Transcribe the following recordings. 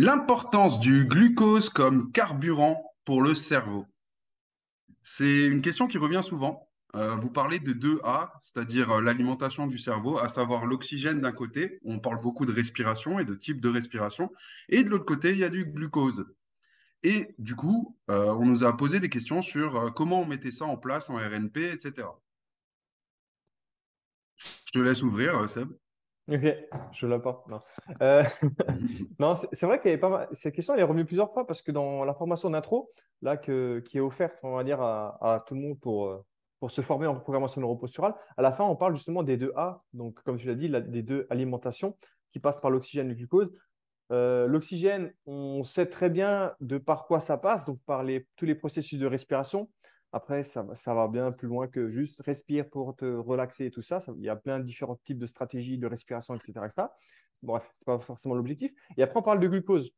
L'importance du glucose comme carburant pour le cerveau. C'est une question qui revient souvent. Euh, vous parlez de deux A, c'est-à-dire euh, l'alimentation du cerveau, à savoir l'oxygène d'un côté, on parle beaucoup de respiration et de type de respiration, et de l'autre côté, il y a du glucose. Et du coup, euh, on nous a posé des questions sur comment on mettait ça en place en RNP, etc. Je te laisse ouvrir, Seb. Ok, je l'apporte. Non, euh, non c'est vrai qu'il y avait pas mal. Cette question elle est revenue plusieurs fois parce que dans la formation d'intro, là, qui est offerte, on va dire, à, tout le monde pour, euh, pour se former en programmation neuroposturale, à la fin, on parle justement des deux A, donc comme tu l'as dit, des deux alimentations qui passent par l'oxygène et le glucose. Euh, l'oxygène, on sait très bien de par quoi ça passe, donc par les, tous les processus de respiration. Après, ça, va bien plus loin que juste respire pour te relaxer et tout ça. il y a plein de différents types de stratégies de respiration, etc. Bref, ce n'est pas forcément l'objectif. Et après, on parle de glucose.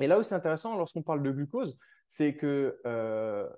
Et là où c'est intéressant, lorsqu'on parle de glucose, c'est que euh,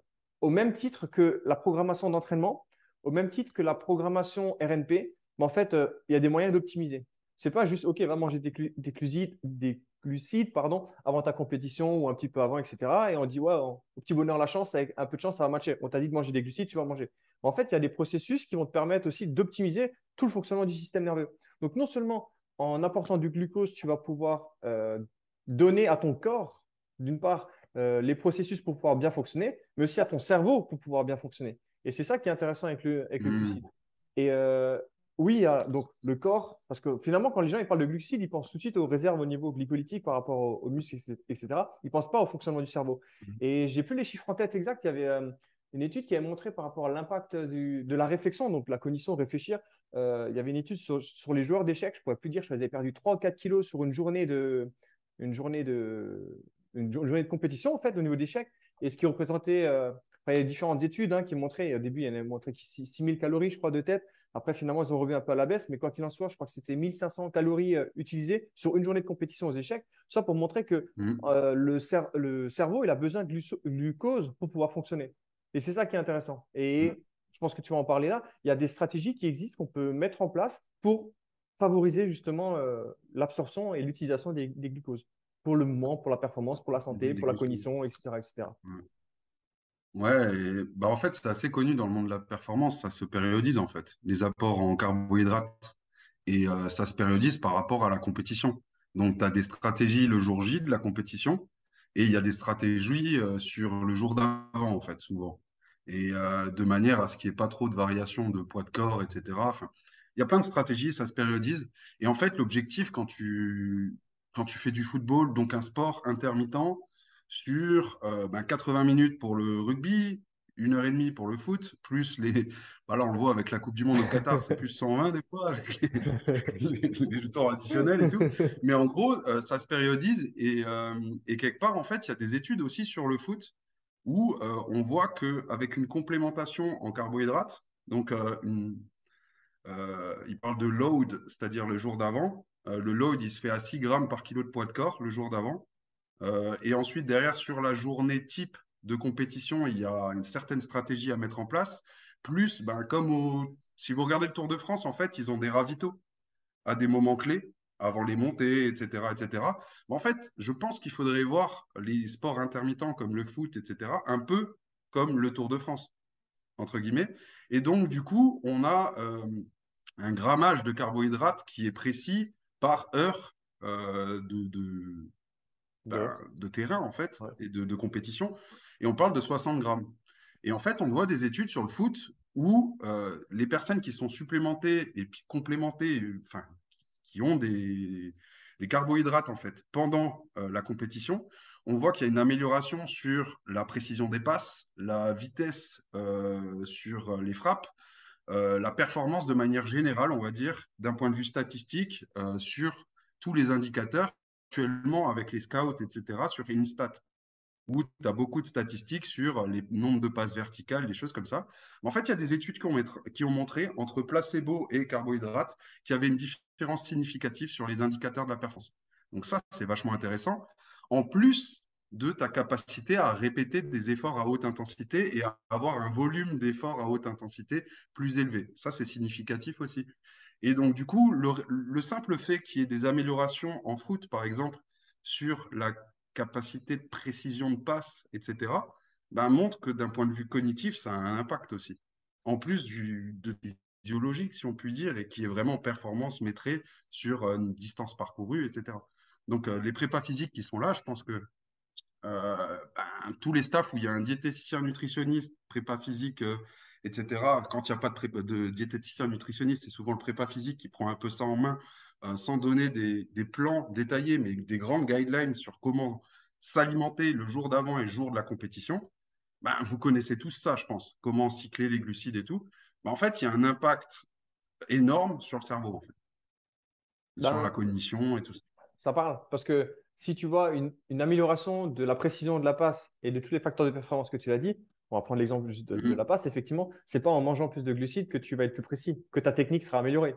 au même titre que la programmation d'entraînement, au même titre que la programmation RNP, en fait, euh, il y a des moyens d'optimiser. Ce n'est pas juste, OK, va manger des, glucides, des glucides pardon, avant ta compétition ou un petit peu avant, etc. Et on dit, ouais, au petit bonheur, la chance, avec un peu de chance, ça va matcher. On t'a dit de manger des glucides, tu vas manger. En fait, il y a des processus qui vont te permettre aussi d'optimiser tout le fonctionnement du système nerveux. Donc, non seulement en apportant du glucose, tu vas pouvoir euh, donner à ton corps, d'une part, euh, les processus pour pouvoir bien fonctionner, mais aussi à ton cerveau pour pouvoir bien fonctionner. Et c'est ça qui est intéressant avec le, avec le mmh. glucide. Et euh, oui, donc le corps, parce que finalement, quand les gens ils parlent de glucides, ils pensent tout de suite aux réserves au niveau glycolytique par rapport aux, muscles, etc. Ils ne pensent pas au fonctionnement du cerveau. Mhm. Et j'ai plus les chiffres en tête exacts. Il y avait euh, une étude qui avait montré par rapport à l'impact de la réflexion, donc la cognition, réfléchir. Euh, il y avait une étude sur, les joueurs d'échecs. Je ne pourrais plus dire, je avais perdu 3 ou 4 kilos sur une journée de, une journée de, une journée de compétition, en fait, au niveau d'échecs. Et ce qui représentait, euh, il y a différentes études hein, qui montraient, au début, il y en avait montré 6000 calories, je crois, de tête. Après, finalement, ils ont revu un peu à la baisse, mais quoi qu'il en soit, je crois que c'était 1500 calories euh, utilisées sur une journée de compétition aux échecs. Ça pour montrer que mmh. euh, le, le, cerveau, il a besoin de glucose pour pouvoir fonctionner. Et c'est ça qui est intéressant. Et mmh. je pense que tu vas en parler là. Il y a des stratégies qui existent qu'on peut mettre en place pour favoriser justement euh, l'absorption et l'utilisation des, glucoses pour le moment, pour la performance, pour la santé, pour la cognition, etc. etc. Ouais, bah en fait, c'est assez connu dans le monde de la performance, ça se périodise en fait, les apports en carbohydrates. Et ça se périodise par rapport à la compétition. Donc, tu as des stratégies le jour J de la compétition, et il y a des stratégies sur le jour d'avant, en fait, souvent. Et de manière à ce qu'il n'y ait pas trop de variations de poids de corps, etc. Enfin, il y a plein de stratégies, ça se périodise. Et en fait, l'objectif, quand tu, quand tu fais du football, donc un sport intermittent, sur 80 euh, ben, minutes pour le rugby, une heure et demie pour le foot, plus les. Voilà, on le voit avec la Coupe du Monde au Qatar, c'est plus 120 des fois, avec les, temps additionnels et tout. Mais en gros, euh, ça se périodise et, euh, et, quelque part, en fait, il y a des études aussi sur le foot où on voit qu'avec une complémentation en carbohydrates, donc il parle de load, c'est-à-dire le jour d'avant. le load, il se fait à 6 grammes par kilo de poids de corps le jour d'avant. Euh, et ensuite, derrière, sur la journée type de compétition, il y a une certaine stratégie à mettre en place. Plus, ben, comme si vous regardez le Tour de France, en fait, ils ont des ravitaux à des moments clés, avant les montées, etc. etc. en fait, je pense qu'il faudrait voir les sports intermittents comme le foot, etc., un peu comme le Tour de France, entre guillemets. Et donc, du coup, on a euh, un grammage de carbohydrates qui est précis par heure euh, de, ben, de terrain, en fait, et de, compétition. Et on parle de 60 grammes. Et en fait, on voit des études sur le foot où euh, les personnes qui sont supplémentées et puis complémentées, enfin, qui ont des, carbohydrates, en fait, pendant euh, la compétition, on voit qu'il y a une amélioration sur la précision des passes, la vitesse euh, sur les frappes, la performance de manière générale, on va dire, d'un point de vue statistique, sur tous les indicateurs actuellement avec les scouts, etc., sur Instat, où tu as beaucoup de statistiques sur les nombres de passes verticales, des choses comme ça. en fait, il y a des études qui ont, qui ont montré entre placebo et carbohydrates qu'il y avait une différence significative sur les indicateurs de la performance. Donc ça, c'est vachement intéressant. En plus de ta capacité à répéter des efforts à haute intensité et à avoir un volume d'efforts à haute intensité plus élevé. Ça, c'est significatif aussi. Et donc, du coup, le, simple fait qu'il y ait des améliorations en foot, par exemple, sur la capacité de précision de passe, etc., ben, montre que d'un point de vue cognitif, ça a un impact aussi. En plus du, de physiologique, si on peut dire, et qui est vraiment performance maîtrisée sur euh, une distance parcourue, etc. Donc, euh, les prépas physiques qui sont là, je pense que ben, tous les staffs où il y a un diététicien nutritionniste, prépa physique, etc., quand il n'y a pas de, de diététicien nutritionniste, c'est souvent le prépa physique qui prend un peu ça en main, sans donner des, des, plans détaillés, mais des grandes guidelines sur comment s'alimenter le jour d'avant et le jour de la compétition. Ben, vous connaissez tous ça, je pense, comment cycler les glucides et tout. Ben, en fait, il y a un impact énorme sur le cerveau, en fait. sur la cognition et tout ça. Ça parle, parce que si tu vois une, amélioration de la précision de la passe et de tous les facteurs de performance que tu l'as dit, on va prendre l'exemple de, de, mm-hmm. la passe, effectivement, c'est pas en mangeant plus de glucides que tu vas être plus précis, que ta technique sera améliorée.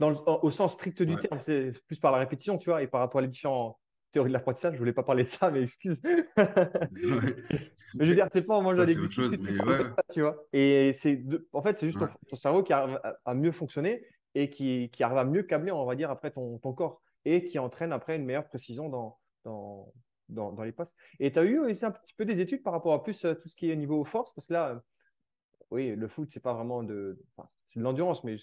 Dans au sens strict du terme, c'est plus par la répétition, tu vois, et par rapport à les différents théorie de l'apprentissage, je voulais pas parler de ça, mais excuse. mais je veux dire, c'est pas en mangeant des glucides, tu vois. Et c'est, en fait, c'est juste ton, cerveau qui arrive à, mieux fonctionner et qui, qui, arrive à mieux câbler, on va dire, après ton, ton, corps et qui entraîne après une meilleure précision dans, dans, dans, dans les passes. Et tu as eu aussi un petit peu des études par rapport à plus euh, tout ce qui est niveau force, parce que là, euh, oui, le foot, c'est pas vraiment de, c'est de l'endurance, mais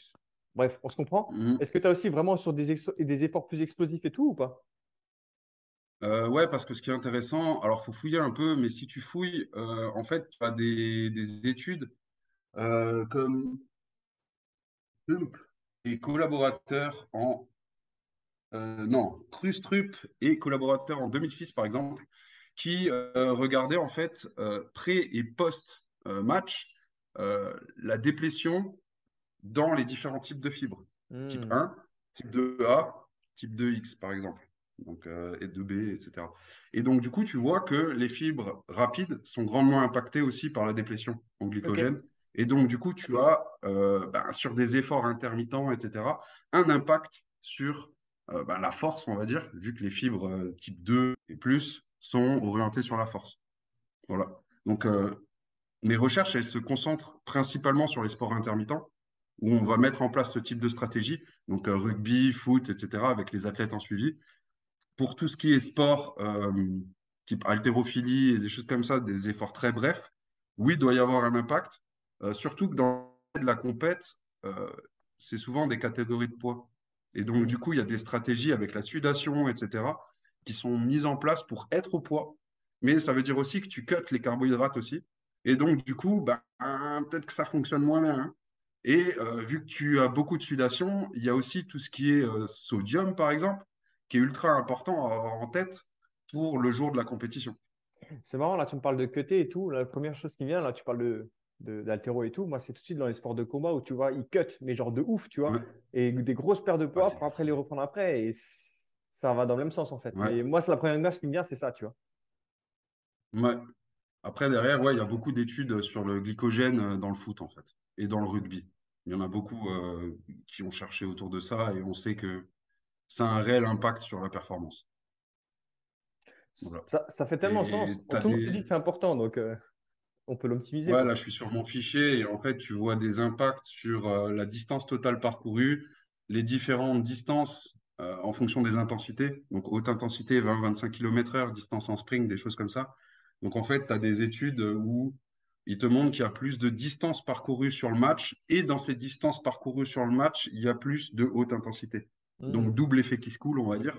bref, on se comprend. Mmh. Est-ce que tu as aussi vraiment sur des, des efforts plus explosifs et tout ou pas? Euh, ouais, parce que ce qui est intéressant, alors faut fouiller un peu, mais si tu fouilles, euh, en fait, tu as des, des études euh, comme et collaborateurs en non, Trustrup et collaborateurs en 2006 par exemple, qui regardaient en fait pré et post match la déplétion dans les différents types de fibres, type 1, hmm. type 2A, type 2X par exemple donc, euh, et 2B, etc. Et donc, du coup, tu vois que les fibres rapides sont grandement impactées aussi par la déplétion en glycogène. Et donc, du coup, tu as, euh, ben, sur des efforts intermittents, etc., un impact sur euh, ben, la force, on va dire, vu que les fibres type 2 et plus sont orientées sur la force. Voilà. Donc, mes recherches, elles se concentrent principalement sur les sports intermittents, où on va mettre en place ce type de stratégie, donc rugby, foot, etc., avec les athlètes en suivi pour tout ce qui est sport, euh, type haltérophilie et des choses comme ça, des efforts très brefs, oui, il doit y avoir un impact. Euh, surtout que dans la compète, euh, c'est souvent des catégories de poids. Et donc, du coup, il y a des stratégies avec la sudation, etc., qui sont mises en place pour être au poids. Mais ça veut dire aussi que tu cuts les carbohydrates aussi. Et donc, du coup, ben, peut-être que ça fonctionne moins bien. Hein. Et vu que tu as beaucoup de sudation, il y a aussi tout ce qui est sodium, par exemple, qui est ultra important en tête pour le jour de la compétition. C'est marrant, là, tu me parles de cutter et tout. La première chose qui vient, là, tu parles de d'altéro et tout. Moi, c'est tout de suite dans les sports de combat où tu vois, ils cut, mais genre de ouf, tu vois. Et des grosses paires de poids pour après les reprendre après. Et ça va dans le même sens, en fait. Et moi, c'est la première image qui me vient, c'est ça, tu vois. Ouais. Après, derrière, ouais, il y a beaucoup d'études sur le glycogène euh, dans le foot, en fait, et dans le rugby. Il y en a beaucoup euh, qui ont cherché autour de ça et on sait que ça a un réel impact sur la performance. Ça, fait tellement sens. Tout le monde dit que c'est important, donc euh, on peut l'optimiser. Ouais, là, je suis sur mon fichier et en fait, tu vois des impacts sur euh, la distance totale parcourue, les différentes distances euh, en fonction des intensités. Donc, haute intensité, 20-25 km/h, distance en spring, des choses comme ça. Donc, en fait, tu as des études où ils te montrent qu'il y a plus de distance parcourue sur le match et dans ces distances parcourues sur le match, il y a plus de haute intensité. Donc, mmh. double effet qui se coule, on va dire.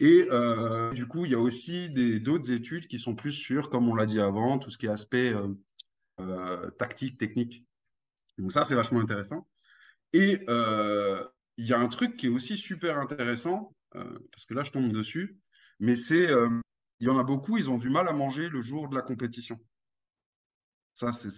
Et euh, du coup, il y a aussi d'autres études qui sont plus sur, comme on l'a dit avant, tout ce qui est aspect euh, euh, tactique, technique. Donc ça, c'est vachement intéressant. Et il y a un truc qui est aussi super intéressant, parce que là, je tombe dessus, mais c'est, il y en a beaucoup, ils ont du mal à manger le jour de la compétition. Ça, c'est.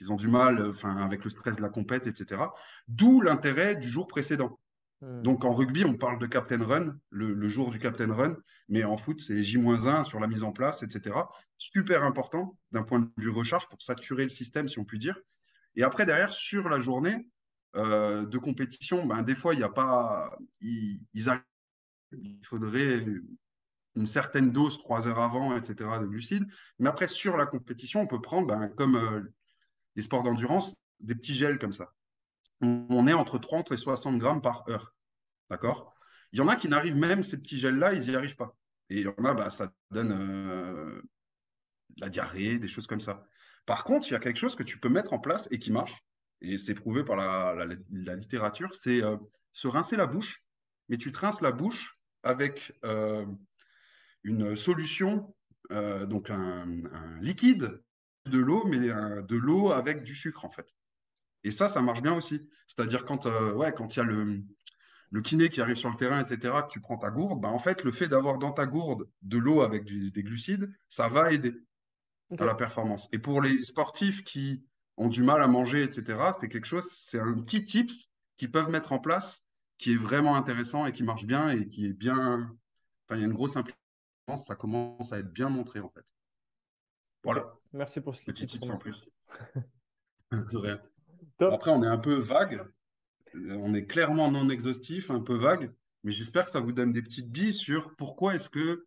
Ils ont du mal, enfin, avec le stress de la compète, etc. D'où l'intérêt du jour précédent. Hmm. Donc en rugby, on parle de captain run, le, jour du captain run, mais en foot, c'est J-1 sur la mise en place, etc. Super important d'un point de vue recharge pour saturer le système, si on peut dire. Et après, derrière, sur la journée euh, de compétition, ben, des fois, il n'y a pas. Il faudrait une certaine dose trois heures avant, etc., de glucides. Mais après, sur la compétition, on peut prendre, ben, comme euh, les sports d'endurance, des petits gels comme ça on est entre 30 et 60 grammes par heure. D'accord? Il y en a qui n'arrivent même, ces petits gels-là, ils n'y arrivent pas. Et il y en a, bah, ça donne euh, la diarrhée, des choses comme ça. Par contre, il y a quelque chose que tu peux mettre en place et qui marche, et c'est prouvé par la, littérature, c'est euh, se rincer la bouche, mais tu te rinces la bouche avec euh, une solution, donc un, liquide de l'eau, mais de l'eau avec du sucre en fait. Et ça, ça marche bien aussi. C'est-à-dire quand euh, ouais, quand il y a le, le kiné qui arrive sur le terrain, etc., que tu prends ta gourde, bah, en fait, le fait d'avoir dans ta gourde de l'eau avec du- des glucides, ça va aider à la performance. Et pour les sportifs qui ont du mal à manger, etc., c'est quelque chose, c'est un petit tips qu'ils peuvent mettre en place qui est vraiment intéressant et qui marche bien et qui est bien. Enfin, il y a une grosse implication, ça commence à être bien montré en fait. Voilà, Merci pour ces petit tips. en plus. De rien. Top. Après, on est un peu vague, euh, on est clairement non exhaustif, un peu vague, mais j'espère que ça vous donne des petites billes sur pourquoi est-ce que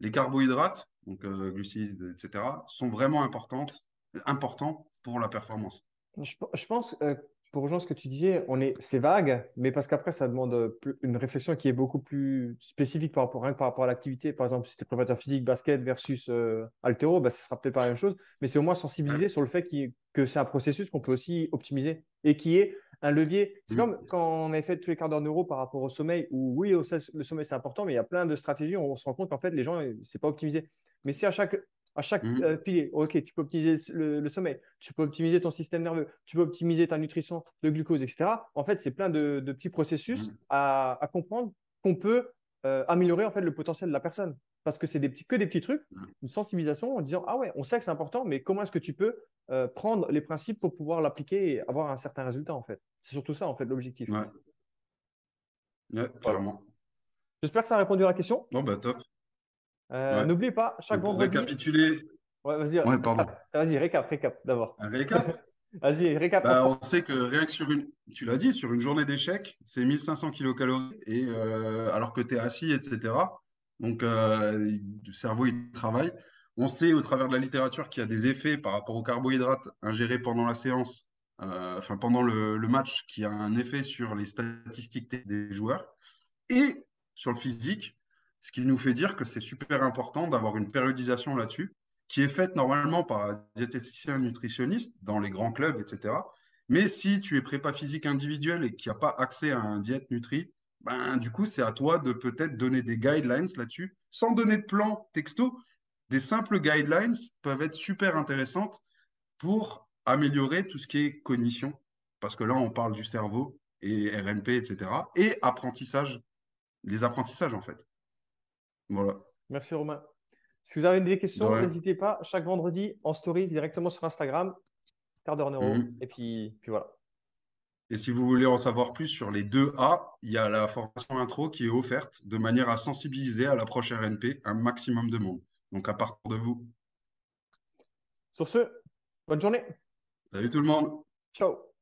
les carbohydrates, donc euh, glucides, etc., sont vraiment importantes, importants pour la performance. Je, je pense, euh, pour rejoindre ce que tu disais, on est, c'est vague, mais parce qu'après, ça demande euh, une réflexion qui est beaucoup plus spécifique par rapport, par à l'activité. Par exemple, si tu es préparateur physique, basket versus euh, haltéro, bah, ce sera peut-être pas la même chose, mais c'est au moins sensibiliser sur le fait que c'est un processus qu'on peut aussi optimiser et qui est un levier. C'est Mm. comme quand on avait fait tous les quarts d'heure neuro par rapport au sommeil, où oui, au- le sommeil c'est important, mais il y a plein de stratégies où on se rend compte qu'en fait, les gens, c'est pas optimisé. Mais si à chaque, à chaque Mhm. euh, pilier, ok, tu peux optimiser le, le sommeil, tu peux optimiser ton système nerveux, tu peux optimiser ta nutrition, le glucose, etc. En fait, c'est plein de, de petits processus Mhm. à, à comprendre qu'on peut euh, améliorer en fait le potentiel de la personne. Parce que c'est des petits, que des petits trucs, Mhm. une sensibilisation en disant Ah ouais, on sait que c'est important, mais comment est-ce que tu peux euh, prendre les principes pour pouvoir l'appliquer et avoir un certain résultat en fait? C'est surtout ça en fait l'objectif. Ouais, clairement. J'espère que ça a répondu à la question. Bon, bah top. Euh, Ouais. N'oubliez pas, chaque pour vendredi. récapituler, Ouais, vas-y, ouais, pardon. vas-y, récap, récap d'abord. Un récap? Vas-y, récap. Bah, on sait que rien que sur une, tu l'as dit, sur une journée d'échec, c'est 1500 kilocalories, et, euh, alors que tu es assis, etc. Donc, euh, le cerveau, il travaille. On sait au travers de la littérature qu'il y a des effets par rapport aux carbohydrates ingérés pendant la séance, euh, enfin pendant le, le match, qui a un effet sur les statistiques des joueurs et sur le physique, ce qui nous fait dire que c'est super important d'avoir une périodisation là-dessus, qui est faite normalement par un diététicien nutritionniste dans les grands clubs, etc. Mais si tu es prépa physique individuel et qu'il n'y a pas accès à un diète nutri, ben, du coup, c'est à toi de peut-être donner des guidelines là-dessus, sans donner de plan texto. Des simples guidelines peuvent être super intéressantes pour améliorer tout ce qui est cognition, parce que là, on parle du cerveau et RNP, etc. Et apprentissage, les apprentissages, en fait. Voilà. Merci Romain. Si vous avez des De questions, n'hésitez pas. Chaque vendredi, en story, directement sur Instagram, quart d'heure neuro. Mhm. Et puis, puis voilà. Et si vous voulez en savoir plus sur les deux A, il y a la formation intro qui est offerte de manière à sensibiliser à l'approche RNP un maximum de monde. Donc à partir de vous. Sur ce, bonne journée. Salut tout le monde! Ciao.